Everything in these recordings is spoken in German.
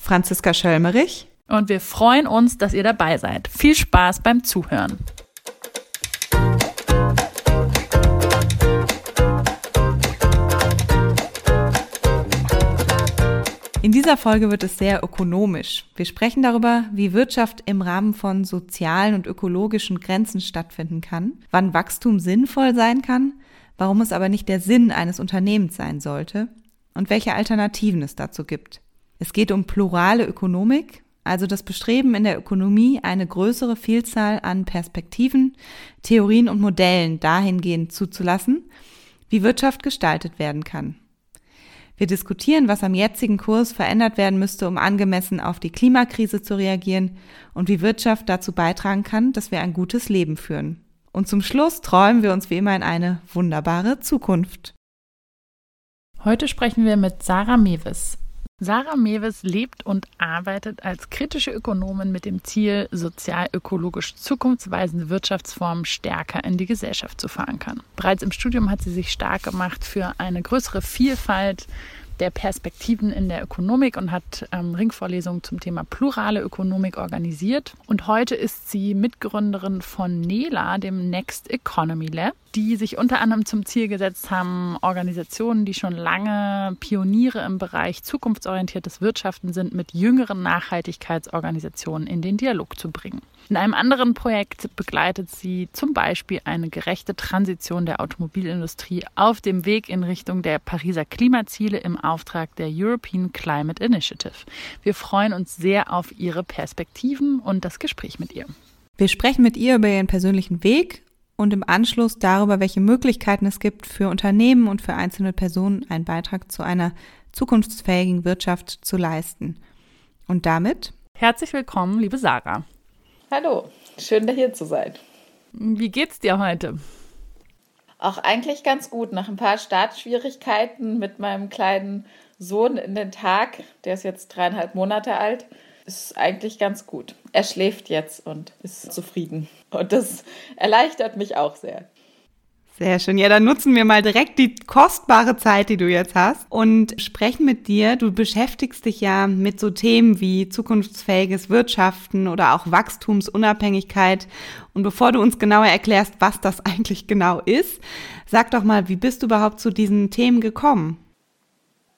Franziska Schölmerich. Und wir freuen uns, dass ihr dabei seid. Viel Spaß beim Zuhören. In dieser Folge wird es sehr ökonomisch. Wir sprechen darüber, wie Wirtschaft im Rahmen von sozialen und ökologischen Grenzen stattfinden kann, wann Wachstum sinnvoll sein kann, warum es aber nicht der Sinn eines Unternehmens sein sollte und welche Alternativen es dazu gibt. Es geht um plurale Ökonomik, also das Bestreben in der Ökonomie, eine größere Vielzahl an Perspektiven, Theorien und Modellen dahingehend zuzulassen, wie Wirtschaft gestaltet werden kann. Wir diskutieren, was am jetzigen Kurs verändert werden müsste, um angemessen auf die Klimakrise zu reagieren und wie Wirtschaft dazu beitragen kann, dass wir ein gutes Leben führen. Und zum Schluss träumen wir uns wie immer in eine wunderbare Zukunft. Heute sprechen wir mit Sarah Mewes. Sarah Mewes lebt und arbeitet als kritische Ökonomin mit dem Ziel, sozial-ökologisch zukunftsweisende Wirtschaftsformen stärker in die Gesellschaft zu verankern. Bereits im Studium hat sie sich stark gemacht für eine größere Vielfalt der Perspektiven in der Ökonomik und hat ähm, Ringvorlesungen zum Thema plurale Ökonomik organisiert. Und heute ist sie Mitgründerin von NELA, dem Next Economy Lab, die sich unter anderem zum Ziel gesetzt haben, Organisationen, die schon lange Pioniere im Bereich zukunftsorientiertes Wirtschaften sind, mit jüngeren Nachhaltigkeitsorganisationen in den Dialog zu bringen. In einem anderen Projekt begleitet sie zum Beispiel eine gerechte Transition der Automobilindustrie auf dem Weg in Richtung der Pariser Klimaziele im Auftrag der European Climate Initiative. Wir freuen uns sehr auf ihre Perspektiven und das Gespräch mit ihr. Wir sprechen mit ihr über ihren persönlichen Weg und im Anschluss darüber, welche Möglichkeiten es gibt für Unternehmen und für einzelne Personen, einen Beitrag zu einer zukunftsfähigen Wirtschaft zu leisten. Und damit herzlich willkommen, liebe Sarah. Hallo, schön hier zu sein. Wie geht's dir heute? Auch eigentlich ganz gut. Nach ein paar Startschwierigkeiten mit meinem kleinen Sohn in den Tag, der ist jetzt dreieinhalb Monate alt, ist eigentlich ganz gut. Er schläft jetzt und ist zufrieden. Und das erleichtert mich auch sehr. Sehr schön. Ja, dann nutzen wir mal direkt die kostbare Zeit, die du jetzt hast und sprechen mit dir. Du beschäftigst dich ja mit so Themen wie zukunftsfähiges Wirtschaften oder auch Wachstumsunabhängigkeit. Und bevor du uns genauer erklärst, was das eigentlich genau ist, sag doch mal, wie bist du überhaupt zu diesen Themen gekommen?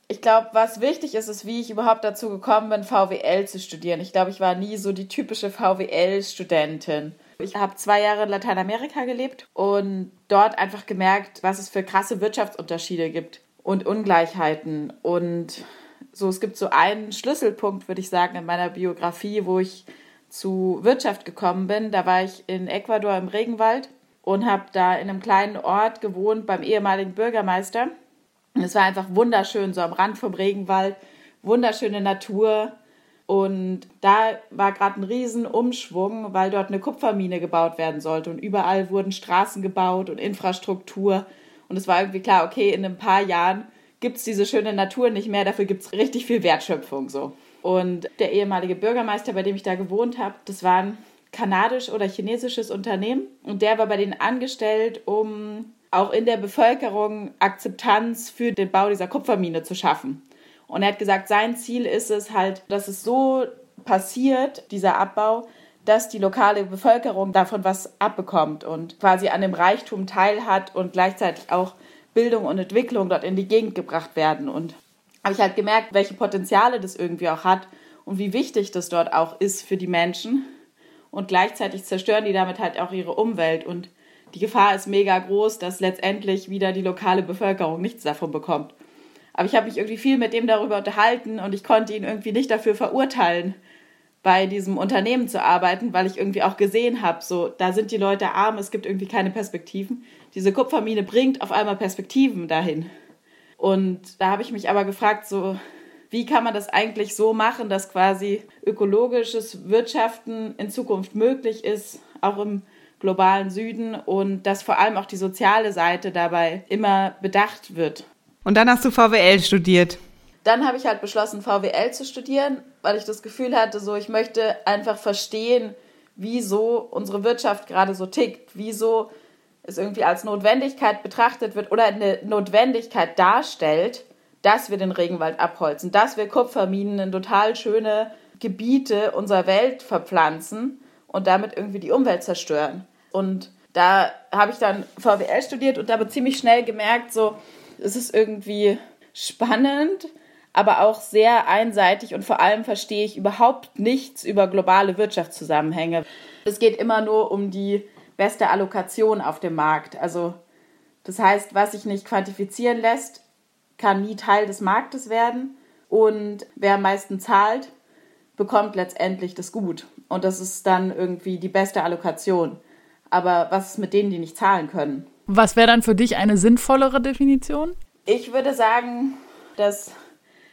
Ich glaube, was wichtig ist, ist, wie ich überhaupt dazu gekommen bin, VWL zu studieren. Ich glaube, ich war nie so die typische VWL-Studentin. Ich habe zwei Jahre in Lateinamerika gelebt und dort einfach gemerkt, was es für krasse Wirtschaftsunterschiede gibt und Ungleichheiten. Und so, es gibt so einen Schlüsselpunkt, würde ich sagen, in meiner Biografie, wo ich zu Wirtschaft gekommen bin. Da war ich in Ecuador im Regenwald und habe da in einem kleinen Ort gewohnt beim ehemaligen Bürgermeister. Es war einfach wunderschön, so am Rand vom Regenwald, wunderschöne Natur, und da war gerade ein Riesenumschwung, weil dort eine Kupfermine gebaut werden sollte. Und überall wurden Straßen gebaut und Infrastruktur. Und es war irgendwie klar, okay, in ein paar Jahren gibt es diese schöne Natur nicht mehr, dafür gibt es richtig viel Wertschöpfung so. Und der ehemalige Bürgermeister, bei dem ich da gewohnt habe, das war ein kanadisch oder chinesisches Unternehmen. Und der war bei denen angestellt, um auch in der Bevölkerung Akzeptanz für den Bau dieser Kupfermine zu schaffen. Und er hat gesagt, sein Ziel ist es halt, dass es so passiert, dieser Abbau, dass die lokale Bevölkerung davon was abbekommt und quasi an dem Reichtum teilhat und gleichzeitig auch Bildung und Entwicklung dort in die Gegend gebracht werden. Und habe ich halt gemerkt, welche Potenziale das irgendwie auch hat und wie wichtig das dort auch ist für die Menschen. Und gleichzeitig zerstören die damit halt auch ihre Umwelt. Und die Gefahr ist mega groß, dass letztendlich wieder die lokale Bevölkerung nichts davon bekommt. Aber ich habe mich irgendwie viel mit dem darüber unterhalten und ich konnte ihn irgendwie nicht dafür verurteilen, bei diesem Unternehmen zu arbeiten, weil ich irgendwie auch gesehen habe, so, da sind die Leute arm, es gibt irgendwie keine Perspektiven. Diese Kupfermine bringt auf einmal Perspektiven dahin. Und da habe ich mich aber gefragt, so, wie kann man das eigentlich so machen, dass quasi ökologisches Wirtschaften in Zukunft möglich ist, auch im globalen Süden und dass vor allem auch die soziale Seite dabei immer bedacht wird. Und dann hast du VWL studiert. Dann habe ich halt beschlossen, VWL zu studieren, weil ich das Gefühl hatte, so ich möchte einfach verstehen, wieso unsere Wirtschaft gerade so tickt, wieso es irgendwie als Notwendigkeit betrachtet wird oder eine Notwendigkeit darstellt, dass wir den Regenwald abholzen, dass wir Kupferminen in total schöne Gebiete unserer Welt verpflanzen und damit irgendwie die Umwelt zerstören. Und da habe ich dann VWL studiert und habe ziemlich schnell gemerkt, so, es ist irgendwie spannend, aber auch sehr einseitig und vor allem verstehe ich überhaupt nichts über globale Wirtschaftszusammenhänge. Es geht immer nur um die beste Allokation auf dem Markt. Also das heißt, was sich nicht quantifizieren lässt, kann nie Teil des Marktes werden und wer am meisten zahlt, bekommt letztendlich das Gut. Und das ist dann irgendwie die beste Allokation. Aber was ist mit denen, die nicht zahlen können? Was wäre dann für dich eine sinnvollere Definition? Ich würde sagen, dass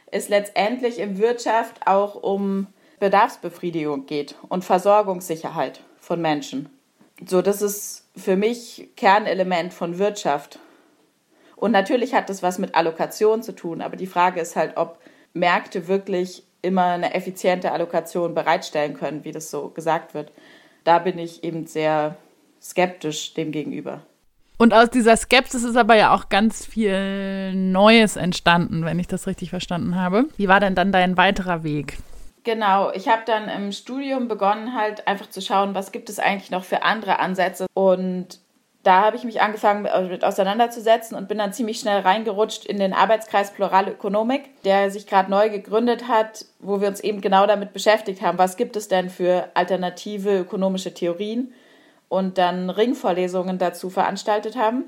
es letztendlich in Wirtschaft auch um Bedarfsbefriedigung geht und Versorgungssicherheit von Menschen. So, das ist für mich Kernelement von Wirtschaft. Und natürlich hat das was mit Allokation zu tun, aber die Frage ist halt, ob Märkte wirklich immer eine effiziente Allokation bereitstellen können, wie das so gesagt wird. Da bin ich eben sehr skeptisch dem gegenüber. Und aus dieser Skepsis ist aber ja auch ganz viel Neues entstanden, wenn ich das richtig verstanden habe. Wie war denn dann dein weiterer Weg? Genau, ich habe dann im Studium begonnen, halt einfach zu schauen, was gibt es eigentlich noch für andere Ansätze. Und da habe ich mich angefangen mit auseinanderzusetzen und bin dann ziemlich schnell reingerutscht in den Arbeitskreis Plurale Ökonomik, der sich gerade neu gegründet hat, wo wir uns eben genau damit beschäftigt haben, was gibt es denn für alternative ökonomische Theorien und dann Ringvorlesungen dazu veranstaltet haben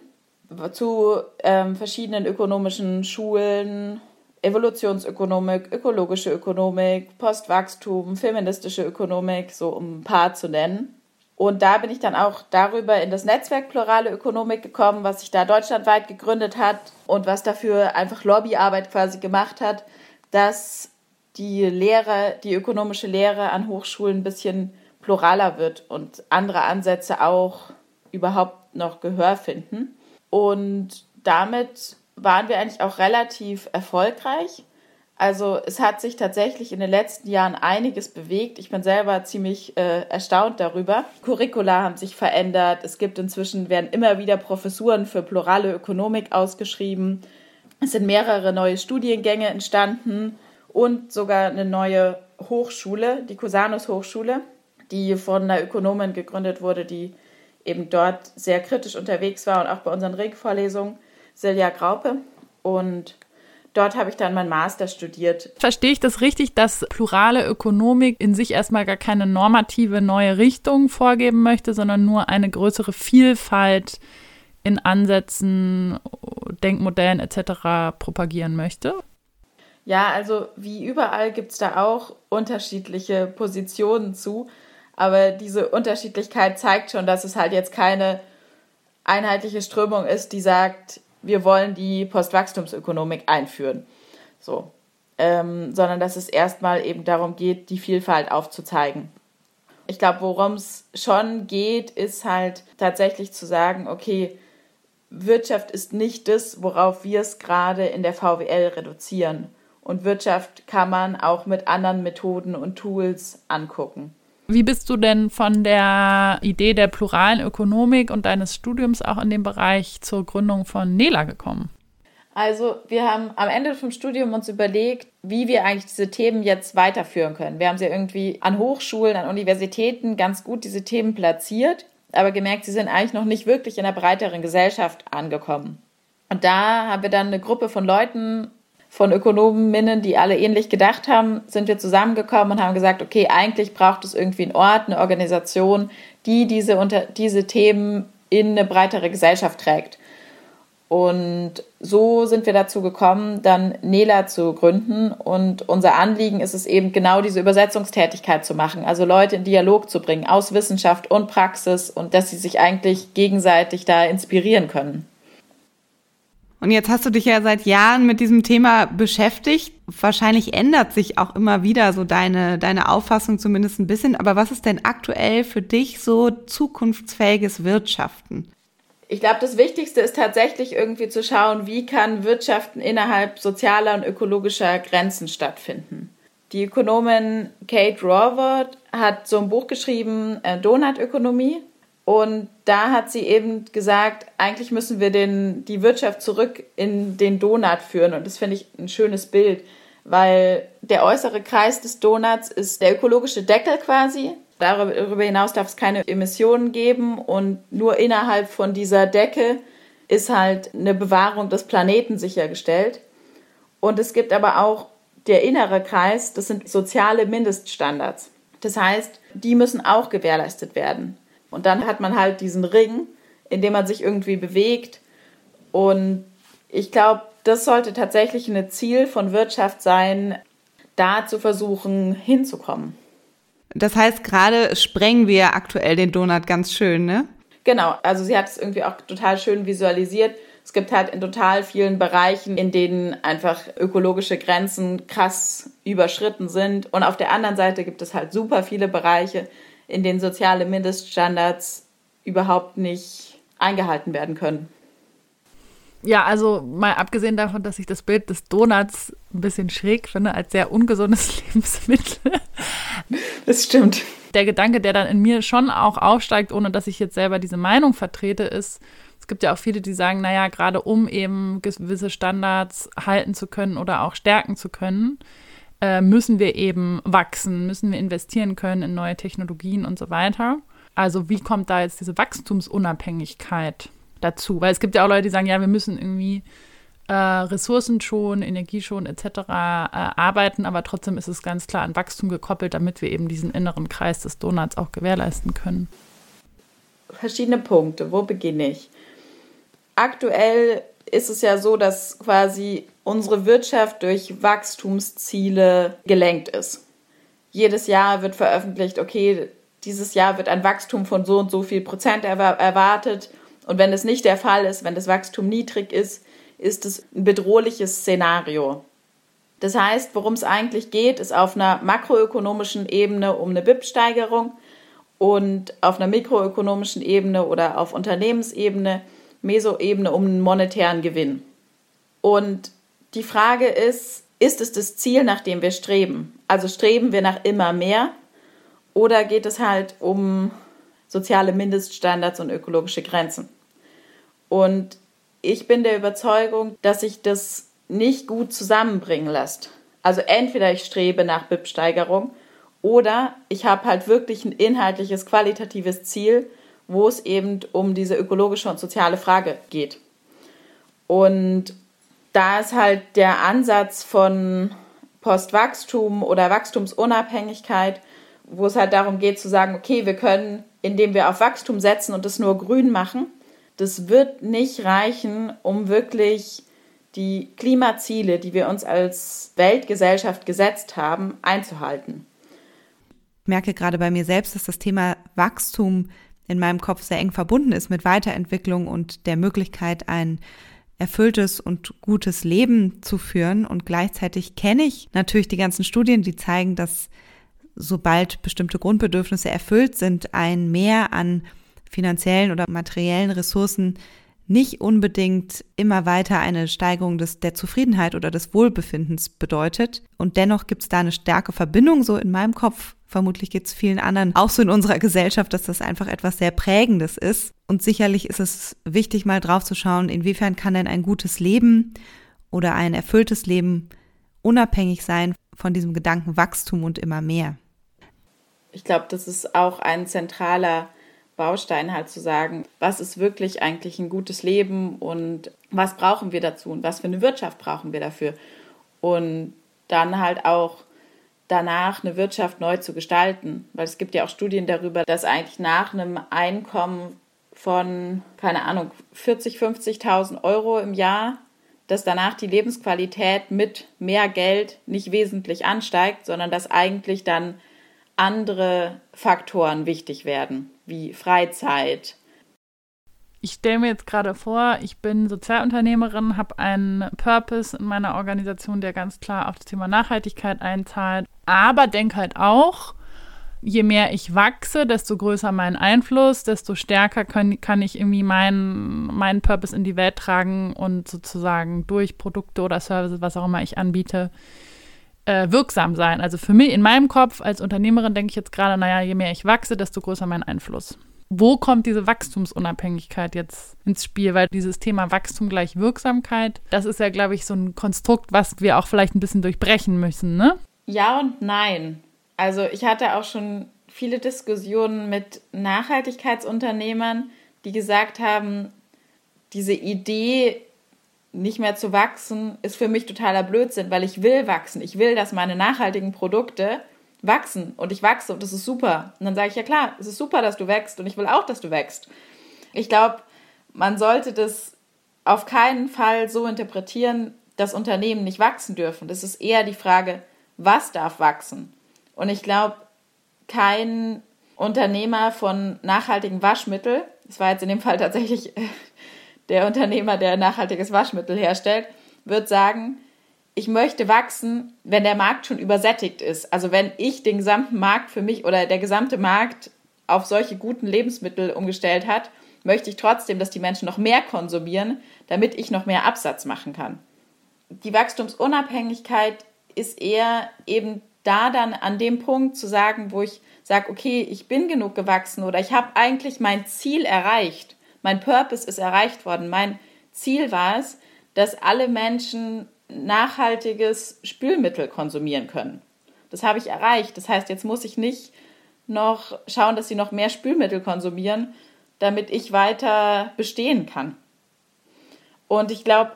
zu ähm, verschiedenen ökonomischen Schulen, Evolutionsökonomik, ökologische Ökonomik, Postwachstum, feministische Ökonomik, so um ein paar zu nennen. Und da bin ich dann auch darüber in das Netzwerk Plurale Ökonomik gekommen, was sich da deutschlandweit gegründet hat und was dafür einfach Lobbyarbeit quasi gemacht hat, dass die Lehre, die ökonomische Lehre an Hochschulen ein bisschen pluraler wird und andere Ansätze auch überhaupt noch Gehör finden. Und damit waren wir eigentlich auch relativ erfolgreich. Also es hat sich tatsächlich in den letzten Jahren einiges bewegt. Ich bin selber ziemlich äh, erstaunt darüber. Curricula haben sich verändert. Es gibt inzwischen, werden immer wieder Professuren für plurale Ökonomik ausgeschrieben. Es sind mehrere neue Studiengänge entstanden und sogar eine neue Hochschule, die Cusanus Hochschule, die von einer Ökonomin gegründet wurde, die eben dort sehr kritisch unterwegs war und auch bei unseren Regvorlesungen, Silja Graupe. Und Dort habe ich dann mein Master studiert. Verstehe ich das richtig, dass plurale Ökonomik in sich erstmal gar keine normative neue Richtung vorgeben möchte, sondern nur eine größere Vielfalt in Ansätzen, Denkmodellen etc. propagieren möchte? Ja, also wie überall gibt es da auch unterschiedliche Positionen zu. Aber diese Unterschiedlichkeit zeigt schon, dass es halt jetzt keine einheitliche Strömung ist, die sagt, wir wollen die Postwachstumsökonomik einführen. So. Ähm, sondern dass es erstmal eben darum geht, die Vielfalt aufzuzeigen. Ich glaube, worum es schon geht, ist halt tatsächlich zu sagen, okay, Wirtschaft ist nicht das, worauf wir es gerade in der VWL reduzieren. Und Wirtschaft kann man auch mit anderen Methoden und Tools angucken. Wie bist du denn von der Idee der pluralen Ökonomik und deines Studiums auch in dem Bereich zur Gründung von Nela gekommen? Also wir haben am Ende vom Studium uns überlegt, wie wir eigentlich diese Themen jetzt weiterführen können. Wir haben sie irgendwie an Hochschulen, an Universitäten ganz gut diese Themen platziert, aber gemerkt, sie sind eigentlich noch nicht wirklich in der breiteren Gesellschaft angekommen. Und da haben wir dann eine Gruppe von Leuten von Ökonominnen, die alle ähnlich gedacht haben, sind wir zusammengekommen und haben gesagt, okay, eigentlich braucht es irgendwie einen Ort, eine Organisation, die diese, unter, diese Themen in eine breitere Gesellschaft trägt. Und so sind wir dazu gekommen, dann Nela zu gründen. Und unser Anliegen ist es eben genau diese Übersetzungstätigkeit zu machen, also Leute in Dialog zu bringen aus Wissenschaft und Praxis und dass sie sich eigentlich gegenseitig da inspirieren können. Und jetzt hast du dich ja seit Jahren mit diesem Thema beschäftigt. wahrscheinlich ändert sich auch immer wieder so deine, deine Auffassung zumindest ein bisschen. Aber was ist denn aktuell für dich so zukunftsfähiges Wirtschaften? Ich glaube, das Wichtigste ist tatsächlich irgendwie zu schauen, wie kann Wirtschaften innerhalb sozialer und ökologischer Grenzen stattfinden. Die Ökonomin Kate Raworth hat so ein Buch geschrieben, äh, Donutökonomie. Und da hat sie eben gesagt, eigentlich müssen wir den, die Wirtschaft zurück in den Donut führen. Und das finde ich ein schönes Bild, weil der äußere Kreis des Donuts ist der ökologische Deckel quasi. Darüber hinaus darf es keine Emissionen geben und nur innerhalb von dieser Decke ist halt eine Bewahrung des Planeten sichergestellt. Und es gibt aber auch der innere Kreis, das sind soziale Mindeststandards. Das heißt, die müssen auch gewährleistet werden. Und dann hat man halt diesen Ring, in dem man sich irgendwie bewegt. Und ich glaube, das sollte tatsächlich ein Ziel von Wirtschaft sein, da zu versuchen hinzukommen. Das heißt, gerade sprengen wir aktuell den Donut ganz schön, ne? Genau, also sie hat es irgendwie auch total schön visualisiert. Es gibt halt in total vielen Bereichen, in denen einfach ökologische Grenzen krass überschritten sind. Und auf der anderen Seite gibt es halt super viele Bereiche, in denen soziale Mindeststandards überhaupt nicht eingehalten werden können. Ja, also mal abgesehen davon, dass ich das Bild des Donuts ein bisschen schräg finde, als sehr ungesundes Lebensmittel. Das stimmt. Der Gedanke, der dann in mir schon auch aufsteigt, ohne dass ich jetzt selber diese Meinung vertrete, ist, es gibt ja auch viele, die sagen, naja, gerade um eben gewisse Standards halten zu können oder auch stärken zu können, äh, müssen wir eben wachsen, müssen wir investieren können in neue Technologien und so weiter. Also wie kommt da jetzt diese Wachstumsunabhängigkeit dazu? Weil es gibt ja auch Leute, die sagen, ja, wir müssen irgendwie äh, Ressourcen schon, Energie schon etc. Äh, arbeiten, aber trotzdem ist es ganz klar an Wachstum gekoppelt, damit wir eben diesen inneren Kreis des Donuts auch gewährleisten können. Verschiedene Punkte. Wo beginne ich? aktuell ist es ja so, dass quasi unsere Wirtschaft durch Wachstumsziele gelenkt ist. Jedes Jahr wird veröffentlicht, okay, dieses Jahr wird ein Wachstum von so und so viel Prozent erwartet. Und wenn es nicht der Fall ist, wenn das Wachstum niedrig ist, ist es ein bedrohliches Szenario. Das heißt, worum es eigentlich geht, ist auf einer makroökonomischen Ebene um eine BIP-Steigerung und auf einer mikroökonomischen Ebene oder auf Unternehmensebene Mesoebene um einen monetären Gewinn. Und die Frage ist, ist es das Ziel, nach dem wir streben? Also streben wir nach immer mehr oder geht es halt um soziale Mindeststandards und ökologische Grenzen? Und ich bin der Überzeugung, dass sich das nicht gut zusammenbringen lässt. Also entweder ich strebe nach BIP-Steigerung oder ich habe halt wirklich ein inhaltliches, qualitatives Ziel, wo es eben um diese ökologische und soziale Frage geht. Und da ist halt der Ansatz von Postwachstum oder Wachstumsunabhängigkeit, wo es halt darum geht zu sagen, okay, wir können, indem wir auf Wachstum setzen und es nur grün machen, das wird nicht reichen, um wirklich die Klimaziele, die wir uns als Weltgesellschaft gesetzt haben, einzuhalten. Ich merke gerade bei mir selbst, dass das Thema Wachstum in meinem Kopf sehr eng verbunden ist mit Weiterentwicklung und der Möglichkeit, ein erfülltes und gutes Leben zu führen. Und gleichzeitig kenne ich natürlich die ganzen Studien, die zeigen, dass sobald bestimmte Grundbedürfnisse erfüllt sind, ein Mehr an finanziellen oder materiellen Ressourcen nicht unbedingt immer weiter eine Steigerung des, der Zufriedenheit oder des Wohlbefindens bedeutet. Und dennoch gibt es da eine starke Verbindung, so in meinem Kopf. Vermutlich geht es vielen anderen auch so in unserer Gesellschaft, dass das einfach etwas sehr Prägendes ist. Und sicherlich ist es wichtig, mal drauf zu schauen, inwiefern kann denn ein gutes Leben oder ein erfülltes Leben unabhängig sein von diesem Gedanken Wachstum und immer mehr. Ich glaube, das ist auch ein zentraler Baustein halt zu sagen, was ist wirklich eigentlich ein gutes Leben und was brauchen wir dazu und was für eine Wirtschaft brauchen wir dafür. Und dann halt auch danach eine Wirtschaft neu zu gestalten. Weil es gibt ja auch Studien darüber, dass eigentlich nach einem Einkommen von, keine Ahnung, 40, 50.000 Euro im Jahr, dass danach die Lebensqualität mit mehr Geld nicht wesentlich ansteigt, sondern dass eigentlich dann andere Faktoren wichtig werden, wie Freizeit. ich stelle mir jetzt gerade vor, ich bin Sozialunternehmerin, habe einen Purpose in meiner Organisation, der ganz klar auf das Thema Nachhaltigkeit einzahlt, aber denke halt auch, je mehr ich wachse, desto größer mein Einfluss, desto stärker kann, kann ich irgendwie meinen, meinen Purpose in die Welt tragen und sozusagen durch Produkte oder Services, was auch immer ich anbiete, äh, wirksam sein. Also für mich in meinem Kopf als Unternehmerin denke ich jetzt gerade, naja, je mehr ich wachse, desto größer mein Einfluss wo kommt diese Wachstumsunabhängigkeit jetzt ins Spiel? Weil dieses Thema Wachstum gleich Wirksamkeit, das ist ja, glaube ich, so ein Konstrukt, was wir auch vielleicht ein bisschen durchbrechen müssen, ne? Ja und nein. Also ich hatte auch schon viele Diskussionen mit Nachhaltigkeitsunternehmern, die gesagt haben, diese Idee, nicht mehr zu wachsen, ist für mich totaler Blödsinn, weil ich will wachsen. Ich will, dass meine nachhaltigen Produkte wachsen und ich wachse und das ist super. Und dann sage ich, ja klar, es ist super, dass du wächst und ich will auch, dass du wächst. Ich glaube, man sollte das auf keinen Fall so interpretieren, dass Unternehmen nicht wachsen dürfen. Das ist eher die Frage, was darf wachsen? Und ich glaube, kein Unternehmer von nachhaltigen Waschmittel, das war jetzt in dem Fall tatsächlich der Unternehmer, der nachhaltiges Waschmittel herstellt, wird sagen, ich möchte wachsen, wenn der Markt schon übersättigt ist. Also wenn ich den gesamten Markt für mich oder der gesamte Markt auf solche guten Lebensmittel umgestellt hat, möchte ich trotzdem, dass die Menschen noch mehr konsumieren, damit ich noch mehr Absatz machen kann. Die Wachstumsunabhängigkeit ist eher eben da dann an dem Punkt zu sagen, wo ich sage, okay, ich bin genug gewachsen oder ich habe eigentlich mein Ziel erreicht. Mein Purpose ist erreicht worden. Mein Ziel war es, dass alle Menschen nachhaltiges Spülmittel konsumieren können. Das habe ich erreicht. Das heißt, jetzt muss ich nicht noch schauen, dass sie noch mehr Spülmittel konsumieren, damit ich weiter bestehen kann. Und ich glaube,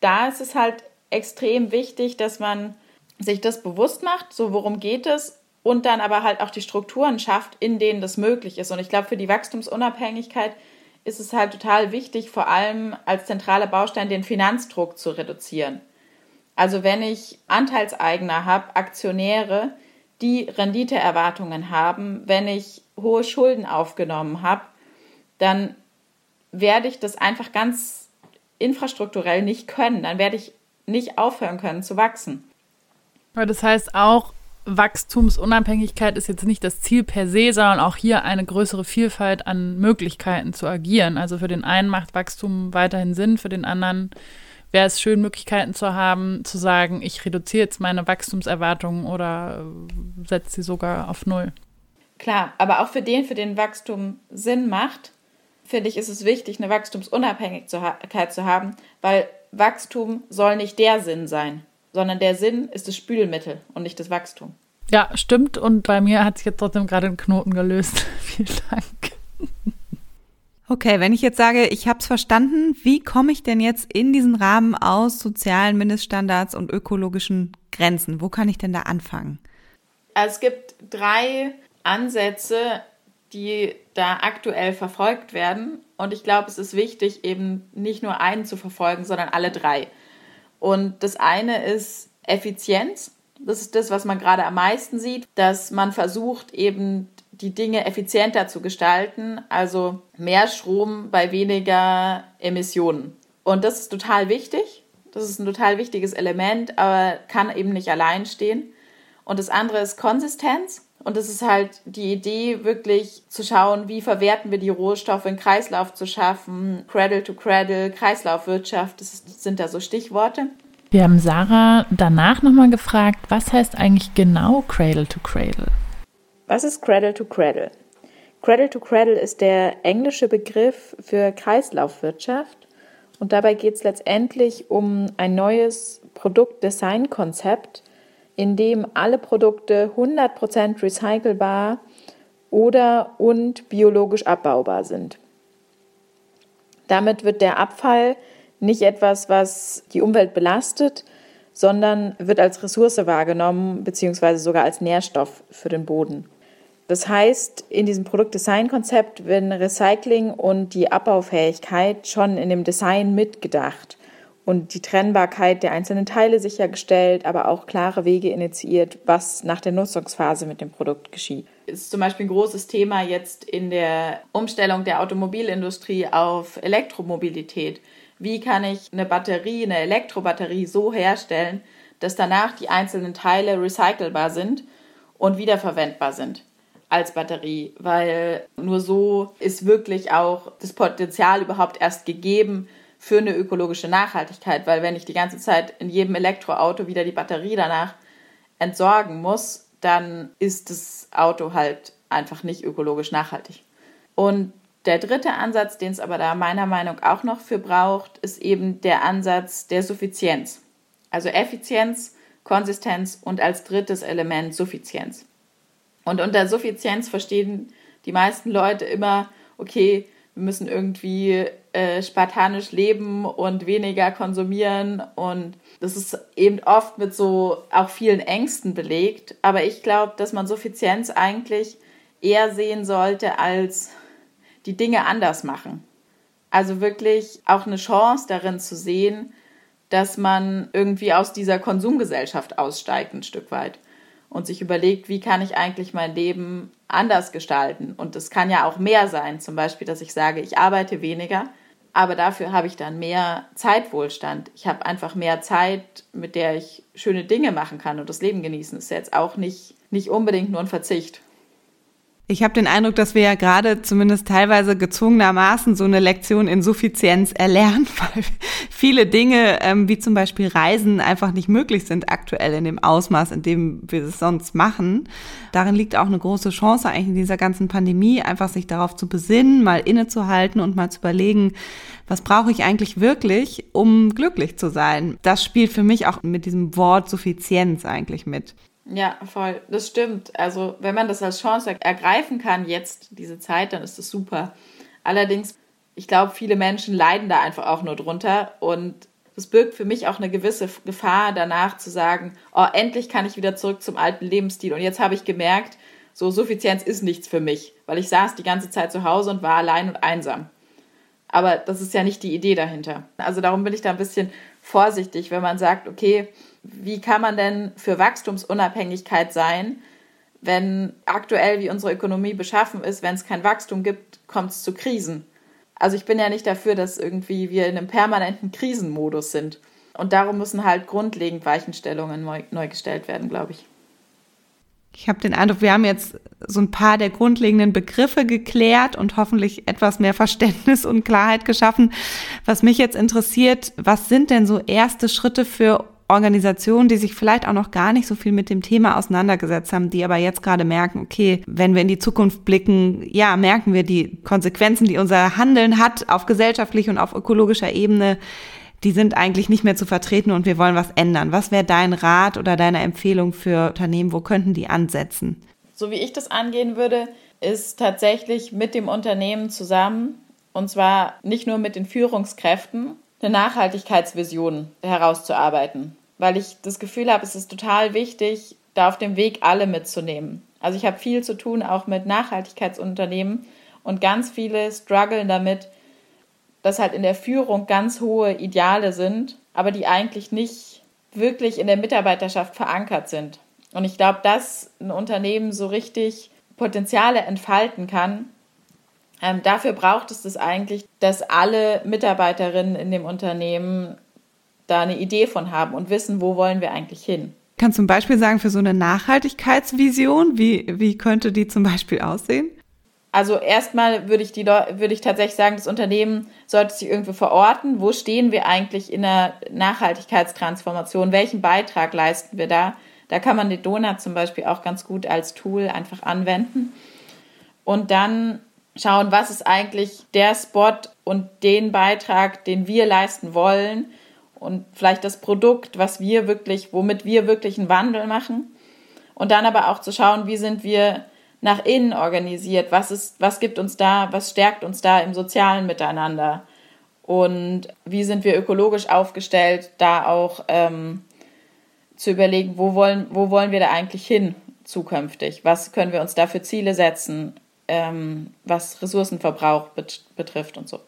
da ist es halt extrem wichtig, dass man sich das bewusst macht, so worum geht es, und dann aber halt auch die Strukturen schafft, in denen das möglich ist. Und ich glaube, für die Wachstumsunabhängigkeit ist es halt total wichtig, vor allem als zentraler Baustein den Finanzdruck zu reduzieren. Also wenn ich Anteilseigner habe, Aktionäre, die Renditeerwartungen haben, wenn ich hohe Schulden aufgenommen habe, dann werde ich das einfach ganz infrastrukturell nicht können. Dann werde ich nicht aufhören können zu wachsen. Das heißt auch, Wachstumsunabhängigkeit ist jetzt nicht das Ziel per se, sondern auch hier eine größere Vielfalt an Möglichkeiten zu agieren. Also für den einen macht Wachstum weiterhin Sinn, für den anderen wäre es schön, Möglichkeiten zu haben, zu sagen, ich reduziere jetzt meine Wachstumserwartungen oder äh, setze sie sogar auf Null. Klar, aber auch für den, für den Wachstum Sinn macht, finde ich, ist es wichtig, eine Wachstumsunabhängigkeit zu haben, weil Wachstum soll nicht der Sinn sein, sondern der Sinn ist das Spülmittel und nicht das Wachstum. Ja, stimmt. Und bei mir hat sich jetzt trotzdem gerade ein Knoten gelöst. Vielen Dank. Okay, wenn ich jetzt sage, ich habe es verstanden, wie komme ich denn jetzt in diesen Rahmen aus sozialen Mindeststandards und ökologischen Grenzen? Wo kann ich denn da anfangen? Also es gibt drei Ansätze, die da aktuell verfolgt werden. Und ich glaube, es ist wichtig, eben nicht nur einen zu verfolgen, sondern alle drei. Und das eine ist Effizienz. Das ist das, was man gerade am meisten sieht, dass man versucht, eben die Dinge effizienter zu gestalten, also mehr Strom bei weniger Emissionen. Und das ist total wichtig. Das ist ein total wichtiges Element, aber kann eben nicht allein stehen. Und das andere ist Konsistenz. Und das ist halt die Idee, wirklich zu schauen, wie verwerten wir die Rohstoffe, einen Kreislauf zu schaffen, Cradle to Cradle, Kreislaufwirtschaft, das sind da so Stichworte. Wir haben Sarah danach nochmal gefragt, was heißt eigentlich genau Cradle to Cradle? Was ist Cradle to Cradle? Cradle to Cradle ist der englische Begriff für Kreislaufwirtschaft und dabei geht es letztendlich um ein neues Produktdesignkonzept, in dem alle Produkte 100% recycelbar oder und biologisch abbaubar sind. Damit wird der Abfall nicht etwas, was die Umwelt belastet, sondern wird als Ressource wahrgenommen bzw. sogar als Nährstoff für den Boden. Das heißt, in diesem Produktdesign-Konzept werden Recycling und die Abbaufähigkeit schon in dem Design mitgedacht. Und die Trennbarkeit der einzelnen Teile sichergestellt, aber auch klare Wege initiiert, was nach der Nutzungsphase mit dem Produkt geschieht. Das ist zum Beispiel ein großes Thema jetzt in der Umstellung der Automobilindustrie auf Elektromobilität. Wie kann ich eine Batterie, eine Elektrobatterie so herstellen, dass danach die einzelnen Teile recycelbar sind und wiederverwendbar sind als Batterie, weil nur so ist wirklich auch das Potenzial überhaupt erst gegeben, für eine ökologische Nachhaltigkeit, weil wenn ich die ganze Zeit in jedem Elektroauto wieder die Batterie danach entsorgen muss, dann ist das Auto halt einfach nicht ökologisch nachhaltig. Und der dritte Ansatz, den es aber da meiner Meinung nach auch noch für braucht, ist eben der Ansatz der Suffizienz. Also Effizienz, Konsistenz und als drittes Element Suffizienz. Und unter Suffizienz verstehen die meisten Leute immer, okay, wir müssen irgendwie äh, spartanisch leben und weniger konsumieren. Und das ist eben oft mit so auch vielen Ängsten belegt. Aber ich glaube, dass man Suffizienz eigentlich eher sehen sollte als die Dinge anders machen. Also wirklich auch eine Chance darin zu sehen, dass man irgendwie aus dieser Konsumgesellschaft aussteigt ein Stück weit und sich überlegt, wie kann ich eigentlich mein Leben anders gestalten. Und das kann ja auch mehr sein, zum Beispiel, dass ich sage, ich arbeite weniger, aber dafür habe ich dann mehr Zeitwohlstand. Ich habe einfach mehr Zeit, mit der ich schöne Dinge machen kann und das Leben genießen. Ist jetzt auch nicht, nicht unbedingt nur ein Verzicht. Ich habe den Eindruck, dass wir ja gerade zumindest teilweise gezwungenermaßen so eine Lektion in Suffizienz erlernen, weil viele Dinge, ähm, wie zum Beispiel Reisen, einfach nicht möglich sind aktuell in dem Ausmaß, in dem wir es sonst machen. Darin liegt auch eine große Chance eigentlich in dieser ganzen Pandemie, einfach sich darauf zu besinnen, mal innezuhalten und mal zu überlegen, was brauche ich eigentlich wirklich, um glücklich zu sein. Das spielt für mich auch mit diesem Wort Suffizienz eigentlich mit. Ja, voll. Das stimmt. Also, wenn man das als Chance ergreifen kann, jetzt diese Zeit, dann ist das super. Allerdings, ich glaube, viele Menschen leiden da einfach auch nur drunter und das birgt für mich auch eine gewisse Gefahr danach zu sagen, oh, endlich kann ich wieder zurück zum alten Lebensstil. Und jetzt habe ich gemerkt, so Suffizienz ist nichts für mich, weil ich saß die ganze Zeit zu Hause und war allein und einsam. Aber das ist ja nicht die Idee dahinter. Also darum bin ich da ein bisschen vorsichtig, wenn man sagt, okay, wie kann man denn für Wachstumsunabhängigkeit sein, wenn aktuell wie unsere Ökonomie beschaffen ist, wenn es kein Wachstum gibt, kommt es zu Krisen. Also ich bin ja nicht dafür, dass irgendwie wir in einem permanenten Krisenmodus sind. Und darum müssen halt grundlegend Weichenstellungen neu, neu gestellt werden, glaube ich. Ich habe den Eindruck, wir haben jetzt so ein paar der grundlegenden Begriffe geklärt und hoffentlich etwas mehr Verständnis und Klarheit geschaffen. Was mich jetzt interessiert, was sind denn so erste Schritte für Organisationen, die sich vielleicht auch noch gar nicht so viel mit dem Thema auseinandergesetzt haben, die aber jetzt gerade merken, okay, wenn wir in die Zukunft blicken, ja, merken wir die Konsequenzen, die unser Handeln hat auf gesellschaftlicher und auf ökologischer Ebene, die sind eigentlich nicht mehr zu vertreten und wir wollen was ändern. Was wäre dein Rat oder deine Empfehlung für Unternehmen? Wo könnten die ansetzen? So wie ich das angehen würde, ist tatsächlich mit dem Unternehmen zusammen und zwar nicht nur mit den Führungskräften, eine Nachhaltigkeitsvision herauszuarbeiten, weil ich das Gefühl habe, es ist total wichtig, da auf dem Weg alle mitzunehmen. Also ich habe viel zu tun auch mit Nachhaltigkeitsunternehmen und ganz viele strugglen damit, dass halt in der Führung ganz hohe Ideale sind, aber die eigentlich nicht wirklich in der Mitarbeiterschaft verankert sind. Und ich glaube, dass ein Unternehmen so richtig Potenziale entfalten kann, ähm, dafür braucht es das eigentlich, dass alle Mitarbeiterinnen in dem Unternehmen da eine Idee von haben und wissen, wo wollen wir eigentlich hin. Kannst du zum Beispiel sagen, für so eine Nachhaltigkeitsvision, wie, wie könnte die zum Beispiel aussehen? Also erstmal würde ich, die, würde ich tatsächlich sagen, das Unternehmen sollte sich irgendwo verorten. Wo stehen wir eigentlich in der Nachhaltigkeitstransformation? Welchen Beitrag leisten wir da? Da kann man den Donut zum Beispiel auch ganz gut als Tool einfach anwenden. Und dann schauen, was ist eigentlich der Spot und den Beitrag, den wir leisten wollen und vielleicht das Produkt, was wir wirklich, womit wir wirklich einen Wandel machen. Und dann aber auch zu schauen, wie sind wir nach innen organisiert, was ist, was gibt uns da, was stärkt uns da im sozialen Miteinander? Und wie sind wir ökologisch aufgestellt, da auch ähm, zu überlegen, wo wollen, wo wollen wir da eigentlich hin zukünftig, was können wir uns da für Ziele setzen, ähm, was Ressourcenverbrauch bet betrifft und so.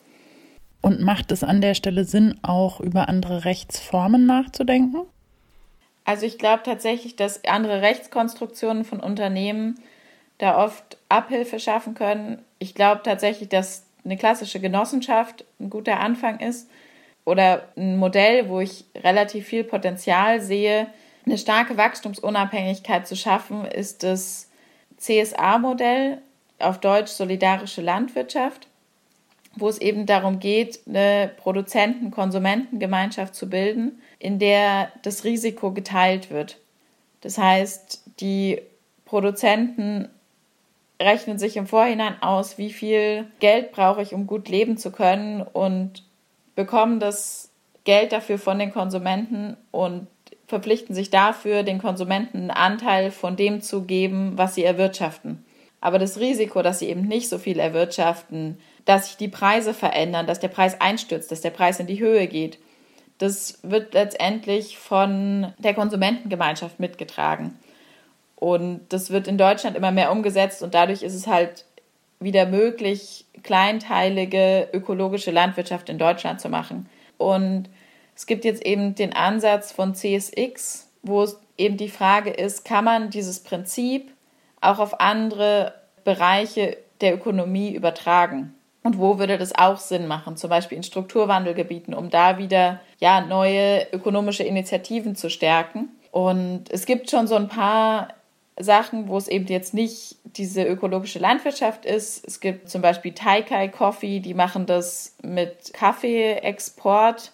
Und macht es an der Stelle Sinn, auch über andere Rechtsformen nachzudenken? Also ich glaube tatsächlich, dass andere Rechtskonstruktionen von Unternehmen da oft Abhilfe schaffen können. Ich glaube tatsächlich, dass eine klassische Genossenschaft ein guter Anfang ist oder ein Modell, wo ich relativ viel Potenzial sehe, eine starke Wachstumsunabhängigkeit zu schaffen, ist das CSA-Modell, auf Deutsch solidarische Landwirtschaft, wo es eben darum geht, eine Produzenten-Konsumenten-Gemeinschaft zu bilden, in der das Risiko geteilt wird. Das heißt, die Produzenten rechnen sich im Vorhinein aus, wie viel Geld brauche ich, um gut leben zu können und bekommen das Geld dafür von den Konsumenten und verpflichten sich dafür, den Konsumenten einen Anteil von dem zu geben, was sie erwirtschaften. Aber das Risiko, dass sie eben nicht so viel erwirtschaften, dass sich die Preise verändern, dass der Preis einstürzt, dass der Preis in die Höhe geht, das wird letztendlich von der Konsumentengemeinschaft mitgetragen. Und das wird in Deutschland immer mehr umgesetzt und dadurch ist es halt wieder möglich, kleinteilige ökologische Landwirtschaft in Deutschland zu machen. Und es gibt jetzt eben den Ansatz von CSX, wo es eben die Frage ist, kann man dieses Prinzip auch auf andere Bereiche der Ökonomie übertragen? Und wo würde das auch Sinn machen? Zum Beispiel in Strukturwandelgebieten, um da wieder ja, neue ökonomische Initiativen zu stärken. Und es gibt schon so ein paar Sachen, wo es eben jetzt nicht diese ökologische Landwirtschaft ist. Es gibt zum Beispiel Taikai Coffee, die machen das mit Kaffeeexport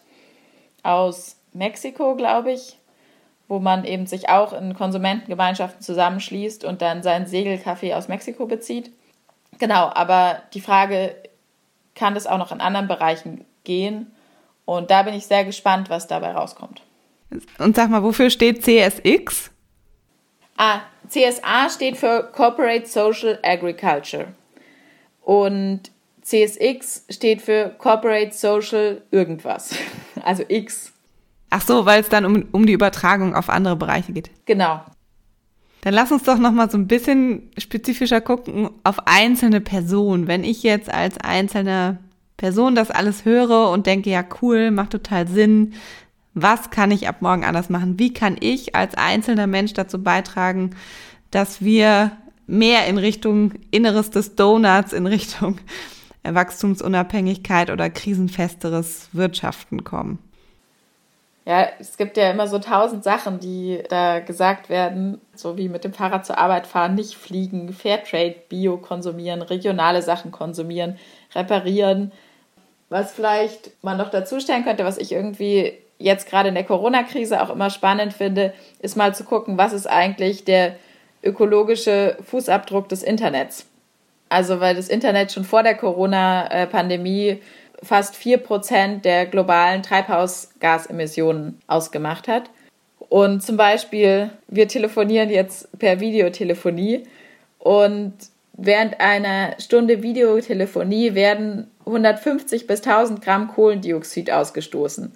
aus Mexiko, glaube ich, wo man eben sich auch in Konsumentengemeinschaften zusammenschließt und dann seinen Segelkaffee aus Mexiko bezieht. Genau, aber die Frage, kann das auch noch in anderen Bereichen gehen? Und da bin ich sehr gespannt, was dabei rauskommt. Und sag mal, wofür steht CSX? Ah, CSA steht für Corporate Social Agriculture. Und CSX steht für Corporate Social irgendwas. Also X. Ach so, weil es dann um, um die Übertragung auf andere Bereiche geht. Genau. Dann lass uns doch noch mal so ein bisschen spezifischer gucken auf einzelne Personen. Wenn ich jetzt als einzelne Person das alles höre und denke, ja cool, macht total Sinn, was kann ich ab morgen anders machen? Wie kann ich als einzelner Mensch dazu beitragen, dass wir mehr in Richtung Inneres des Donuts, in Richtung Wachstumsunabhängigkeit oder krisenfesteres Wirtschaften kommen? Ja, es gibt ja immer so tausend Sachen, die da gesagt werden, so wie mit dem Fahrrad zur Arbeit fahren, nicht fliegen, Fairtrade, Bio konsumieren, regionale Sachen konsumieren, reparieren. Was vielleicht man noch dazu stellen könnte, was ich irgendwie jetzt gerade in der Corona-Krise auch immer spannend finde, ist mal zu gucken, was ist eigentlich der ökologische Fußabdruck des Internets. Also, weil das Internet schon vor der Corona-Pandemie fast 4% der globalen Treibhausgasemissionen ausgemacht hat. Und zum Beispiel, wir telefonieren jetzt per Videotelefonie und während einer Stunde Videotelefonie werden 150 bis 1000 Gramm Kohlendioxid ausgestoßen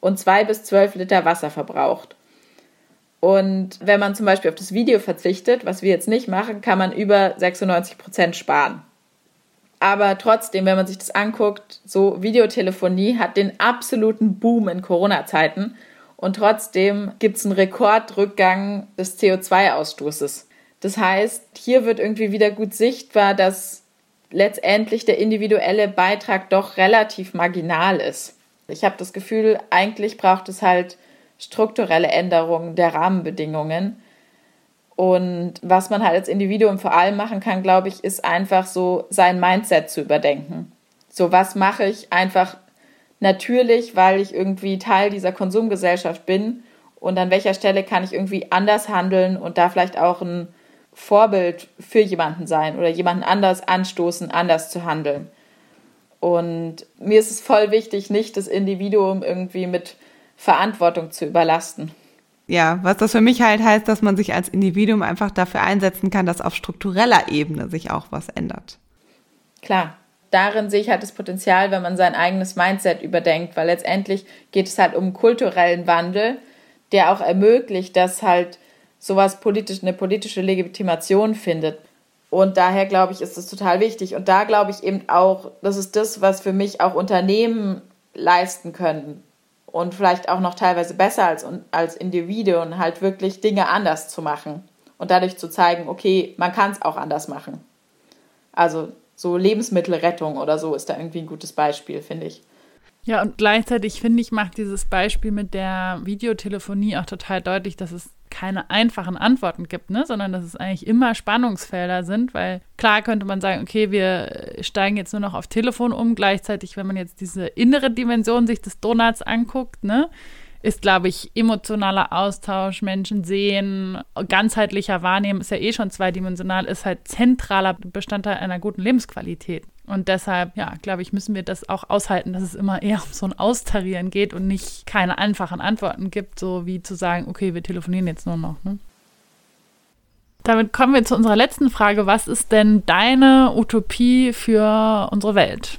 und zwei bis zwölf Liter Wasser verbraucht. Und wenn man zum Beispiel auf das Video verzichtet, was wir jetzt nicht machen, kann man über 96 Prozent sparen. Aber trotzdem, wenn man sich das anguckt, so Videotelefonie hat den absoluten Boom in Corona-Zeiten und trotzdem gibt es einen Rekordrückgang des CO2-Ausstoßes. Das heißt, hier wird irgendwie wieder gut sichtbar, dass letztendlich der individuelle Beitrag doch relativ marginal ist. Ich habe das Gefühl, eigentlich braucht es halt strukturelle Änderungen der Rahmenbedingungen. Und was man halt als Individuum vor allem machen kann, glaube ich, ist einfach so sein Mindset zu überdenken. So, was mache ich einfach natürlich, weil ich irgendwie Teil dieser Konsumgesellschaft bin und an welcher Stelle kann ich irgendwie anders handeln und da vielleicht auch ein Vorbild für jemanden sein oder jemanden anders anstoßen, anders zu handeln. Und mir ist es voll wichtig, nicht das Individuum irgendwie mit Verantwortung zu überlasten. Ja, was das für mich halt heißt, dass man sich als Individuum einfach dafür einsetzen kann, dass auf struktureller Ebene sich auch was ändert. Klar, darin sehe ich halt das Potenzial, wenn man sein eigenes Mindset überdenkt, weil letztendlich geht es halt um kulturellen Wandel, der auch ermöglicht, dass halt sowas politisch eine politische Legitimation findet. Und daher glaube ich, ist das total wichtig. Und da glaube ich eben auch, das ist das, was für mich auch Unternehmen leisten können. Und vielleicht auch noch teilweise besser als, als Individuen, halt wirklich Dinge anders zu machen. Und dadurch zu zeigen, okay, man kann es auch anders machen. Also so Lebensmittelrettung oder so ist da irgendwie ein gutes Beispiel, finde ich. Ja, und gleichzeitig finde ich, macht dieses Beispiel mit der Videotelefonie auch total deutlich, dass es keine einfachen Antworten gibt, ne? sondern dass es eigentlich immer Spannungsfelder sind, weil klar könnte man sagen, okay, wir steigen jetzt nur noch auf Telefon um, gleichzeitig, wenn man jetzt diese innere Dimension sich des Donuts anguckt, ne, ist, glaube ich, emotionaler Austausch, Menschen sehen, ganzheitlicher Wahrnehmen, ist ja eh schon zweidimensional, ist halt zentraler Bestandteil einer guten Lebensqualität. Und deshalb, ja, glaube ich, müssen wir das auch aushalten, dass es immer eher um so ein Austarieren geht und nicht keine einfachen Antworten gibt, so wie zu sagen, okay, wir telefonieren jetzt nur noch. Ne? Damit kommen wir zu unserer letzten Frage. Was ist denn deine Utopie für unsere Welt?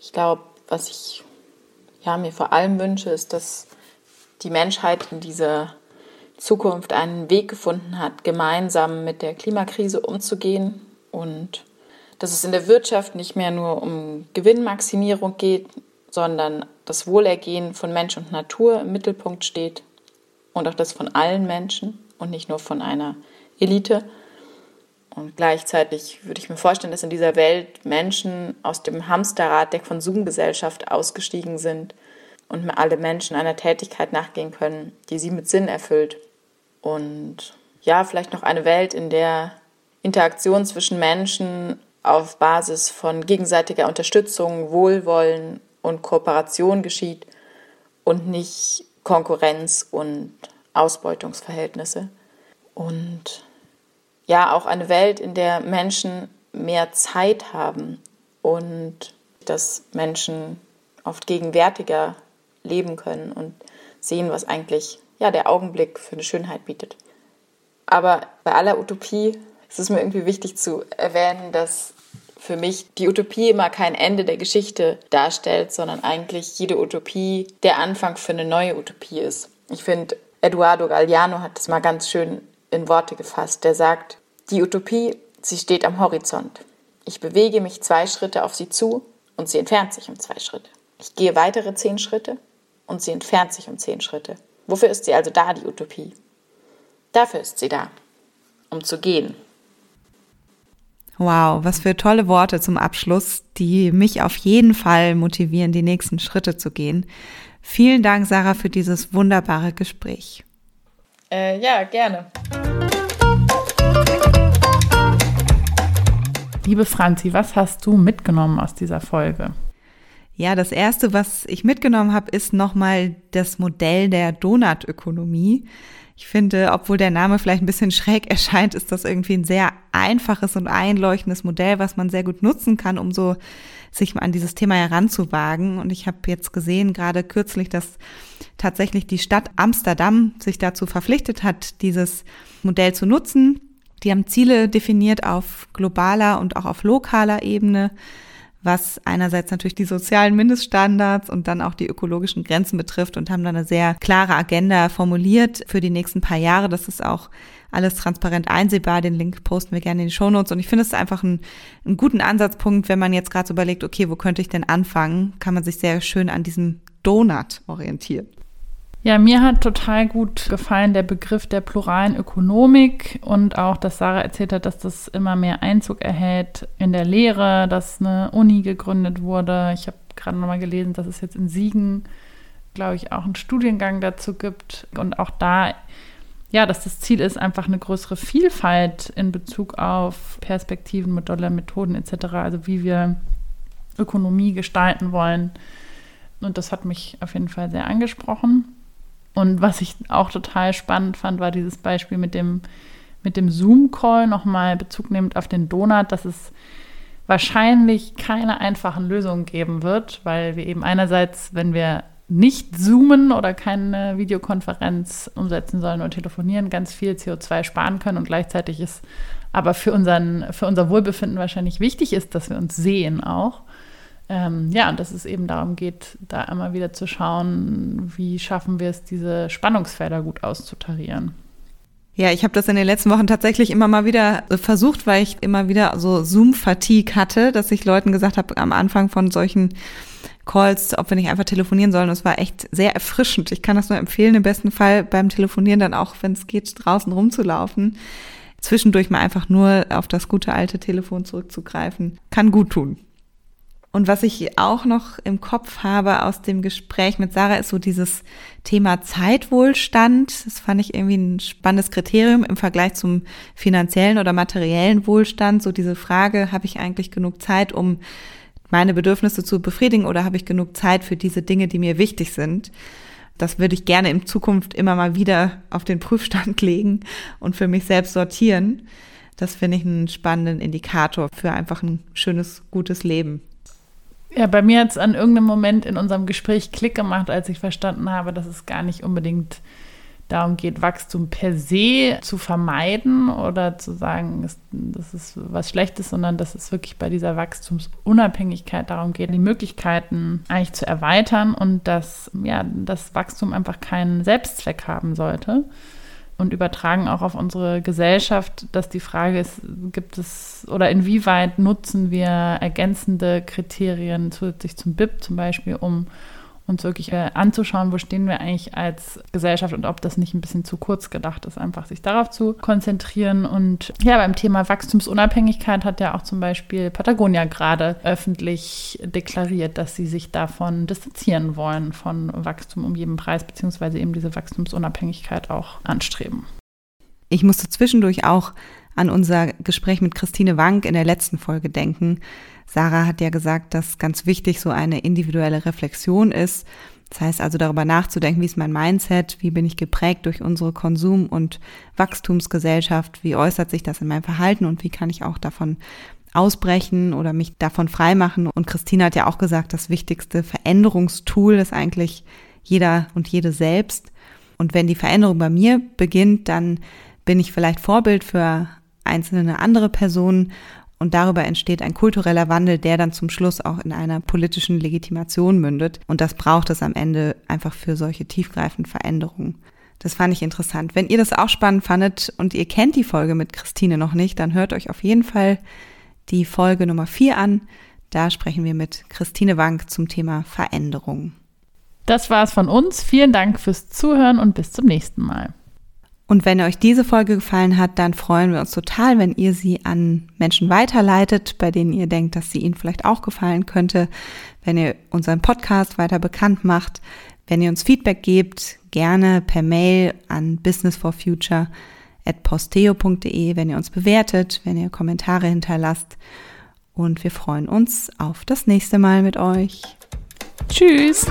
Ich glaube, was ich ja, mir vor allem wünsche, ist, dass die Menschheit in dieser Zukunft einen Weg gefunden hat, gemeinsam mit der Klimakrise umzugehen und dass es in der Wirtschaft nicht mehr nur um Gewinnmaximierung geht, sondern das Wohlergehen von Mensch und Natur im Mittelpunkt steht und auch das von allen Menschen und nicht nur von einer Elite. Und gleichzeitig würde ich mir vorstellen, dass in dieser Welt Menschen aus dem Hamsterrad der Konsumgesellschaft ausgestiegen sind und alle Menschen einer Tätigkeit nachgehen können, die sie mit Sinn erfüllt. Und ja, vielleicht noch eine Welt, in der Interaktion zwischen Menschen auf Basis von gegenseitiger Unterstützung, Wohlwollen und Kooperation geschieht und nicht Konkurrenz und Ausbeutungsverhältnisse. Und ja, auch eine Welt, in der Menschen mehr Zeit haben und dass Menschen oft gegenwärtiger leben können und sehen, was eigentlich ja, der Augenblick für eine Schönheit bietet. Aber bei aller Utopie ist es mir irgendwie wichtig zu erwähnen, dass für mich die Utopie immer kein Ende der Geschichte darstellt, sondern eigentlich jede Utopie der Anfang für eine neue Utopie ist. Ich finde, Eduardo Galliano hat das mal ganz schön in Worte gefasst. Der sagt, die Utopie, sie steht am Horizont. Ich bewege mich zwei Schritte auf sie zu und sie entfernt sich um zwei Schritte. Ich gehe weitere zehn Schritte und sie entfernt sich um zehn Schritte. Wofür ist sie also da, die Utopie? Dafür ist sie da, um zu gehen, Wow, was für tolle Worte zum Abschluss, die mich auf jeden Fall motivieren, die nächsten Schritte zu gehen. Vielen Dank, Sarah, für dieses wunderbare Gespräch. Äh, ja, gerne. Liebe Franzi, was hast du mitgenommen aus dieser Folge? Ja, das erste, was ich mitgenommen habe, ist nochmal das Modell der Donutökonomie. Ich finde, obwohl der Name vielleicht ein bisschen schräg erscheint, ist das irgendwie ein sehr einfaches und einleuchtendes Modell, was man sehr gut nutzen kann, um so sich an dieses Thema heranzuwagen. Und ich habe jetzt gesehen, gerade kürzlich, dass tatsächlich die Stadt Amsterdam sich dazu verpflichtet hat, dieses Modell zu nutzen. Die haben Ziele definiert auf globaler und auch auf lokaler Ebene was einerseits natürlich die sozialen Mindeststandards und dann auch die ökologischen Grenzen betrifft und haben dann eine sehr klare Agenda formuliert für die nächsten paar Jahre. Das ist auch alles transparent einsehbar. Den Link posten wir gerne in die Shownotes. Und ich finde es einfach ein, einen guten Ansatzpunkt, wenn man jetzt gerade so überlegt, okay, wo könnte ich denn anfangen, kann man sich sehr schön an diesem Donut orientieren. Ja, mir hat total gut gefallen der Begriff der pluralen Ökonomik und auch, dass Sarah erzählt hat, dass das immer mehr Einzug erhält in der Lehre, dass eine Uni gegründet wurde. Ich habe gerade nochmal gelesen, dass es jetzt in Siegen, glaube ich, auch einen Studiengang dazu gibt und auch da, ja, dass das Ziel ist, einfach eine größere Vielfalt in Bezug auf Perspektiven, Modelle, Methoden etc., also wie wir Ökonomie gestalten wollen. Und das hat mich auf jeden Fall sehr angesprochen. Und was ich auch total spannend fand, war dieses Beispiel mit dem, mit dem Zoom-Call nochmal Bezug nehmend auf den Donut, dass es wahrscheinlich keine einfachen Lösungen geben wird, weil wir eben einerseits, wenn wir nicht zoomen oder keine Videokonferenz umsetzen sollen und telefonieren, ganz viel CO2 sparen können und gleichzeitig ist aber für, unseren, für unser Wohlbefinden wahrscheinlich wichtig ist, dass wir uns sehen auch. Ähm, ja, und dass es eben darum geht, da immer wieder zu schauen, wie schaffen wir es, diese Spannungsfelder gut auszutarieren. Ja, ich habe das in den letzten Wochen tatsächlich immer mal wieder versucht, weil ich immer wieder so Zoom-Fatigue hatte, dass ich Leuten gesagt habe am Anfang von solchen Calls, ob wir nicht einfach telefonieren sollen. Es war echt sehr erfrischend. Ich kann das nur empfehlen, im besten Fall beim Telefonieren dann auch, wenn es geht, draußen rumzulaufen. Zwischendurch mal einfach nur auf das gute alte Telefon zurückzugreifen. Kann gut tun. Und was ich auch noch im Kopf habe aus dem Gespräch mit Sarah, ist so dieses Thema Zeitwohlstand. Das fand ich irgendwie ein spannendes Kriterium im Vergleich zum finanziellen oder materiellen Wohlstand. So diese Frage, habe ich eigentlich genug Zeit, um meine Bedürfnisse zu befriedigen oder habe ich genug Zeit für diese Dinge, die mir wichtig sind? Das würde ich gerne in Zukunft immer mal wieder auf den Prüfstand legen und für mich selbst sortieren. Das finde ich einen spannenden Indikator für einfach ein schönes, gutes Leben. Ja, bei mir hat es an irgendeinem Moment in unserem Gespräch Klick gemacht, als ich verstanden habe, dass es gar nicht unbedingt darum geht, Wachstum per se zu vermeiden oder zu sagen, das ist was Schlechtes, sondern dass es wirklich bei dieser Wachstumsunabhängigkeit darum geht, die Möglichkeiten eigentlich zu erweitern und dass ja, das Wachstum einfach keinen Selbstzweck haben sollte und übertragen auch auf unsere Gesellschaft, dass die Frage ist, gibt es oder inwieweit nutzen wir ergänzende Kriterien zusätzlich zum BIP zum Beispiel, um uns wirklich äh, anzuschauen, wo stehen wir eigentlich als Gesellschaft und ob das nicht ein bisschen zu kurz gedacht ist, einfach sich darauf zu konzentrieren. Und ja, beim Thema Wachstumsunabhängigkeit hat ja auch zum Beispiel Patagonia gerade öffentlich deklariert, dass sie sich davon distanzieren wollen, von Wachstum um jeden Preis, beziehungsweise eben diese Wachstumsunabhängigkeit auch anstreben. Ich musste zwischendurch auch an unser Gespräch mit Christine Wank in der letzten Folge denken. Sarah hat ja gesagt, dass ganz wichtig so eine individuelle Reflexion ist. Das heißt also darüber nachzudenken, wie ist mein Mindset, wie bin ich geprägt durch unsere Konsum- und Wachstumsgesellschaft, wie äußert sich das in meinem Verhalten und wie kann ich auch davon ausbrechen oder mich davon freimachen. Und Christine hat ja auch gesagt, das wichtigste Veränderungstool ist eigentlich jeder und jede selbst. Und wenn die Veränderung bei mir beginnt, dann bin ich vielleicht Vorbild für einzelne andere Personen und darüber entsteht ein kultureller Wandel, der dann zum Schluss auch in einer politischen Legitimation mündet. Und das braucht es am Ende einfach für solche tiefgreifenden Veränderungen. Das fand ich interessant. Wenn ihr das auch spannend fandet und ihr kennt die Folge mit Christine noch nicht, dann hört euch auf jeden Fall die Folge Nummer 4 an. Da sprechen wir mit Christine Wank zum Thema Veränderung. Das war's von uns. Vielen Dank fürs Zuhören und bis zum nächsten Mal. Und wenn euch diese Folge gefallen hat, dann freuen wir uns total, wenn ihr sie an Menschen weiterleitet, bei denen ihr denkt, dass sie ihnen vielleicht auch gefallen könnte, wenn ihr unseren Podcast weiter bekannt macht, wenn ihr uns Feedback gebt, gerne per Mail an businessforfuture@posteo.de, wenn ihr uns bewertet, wenn ihr Kommentare hinterlasst. Und wir freuen uns auf das nächste Mal mit euch. Tschüss.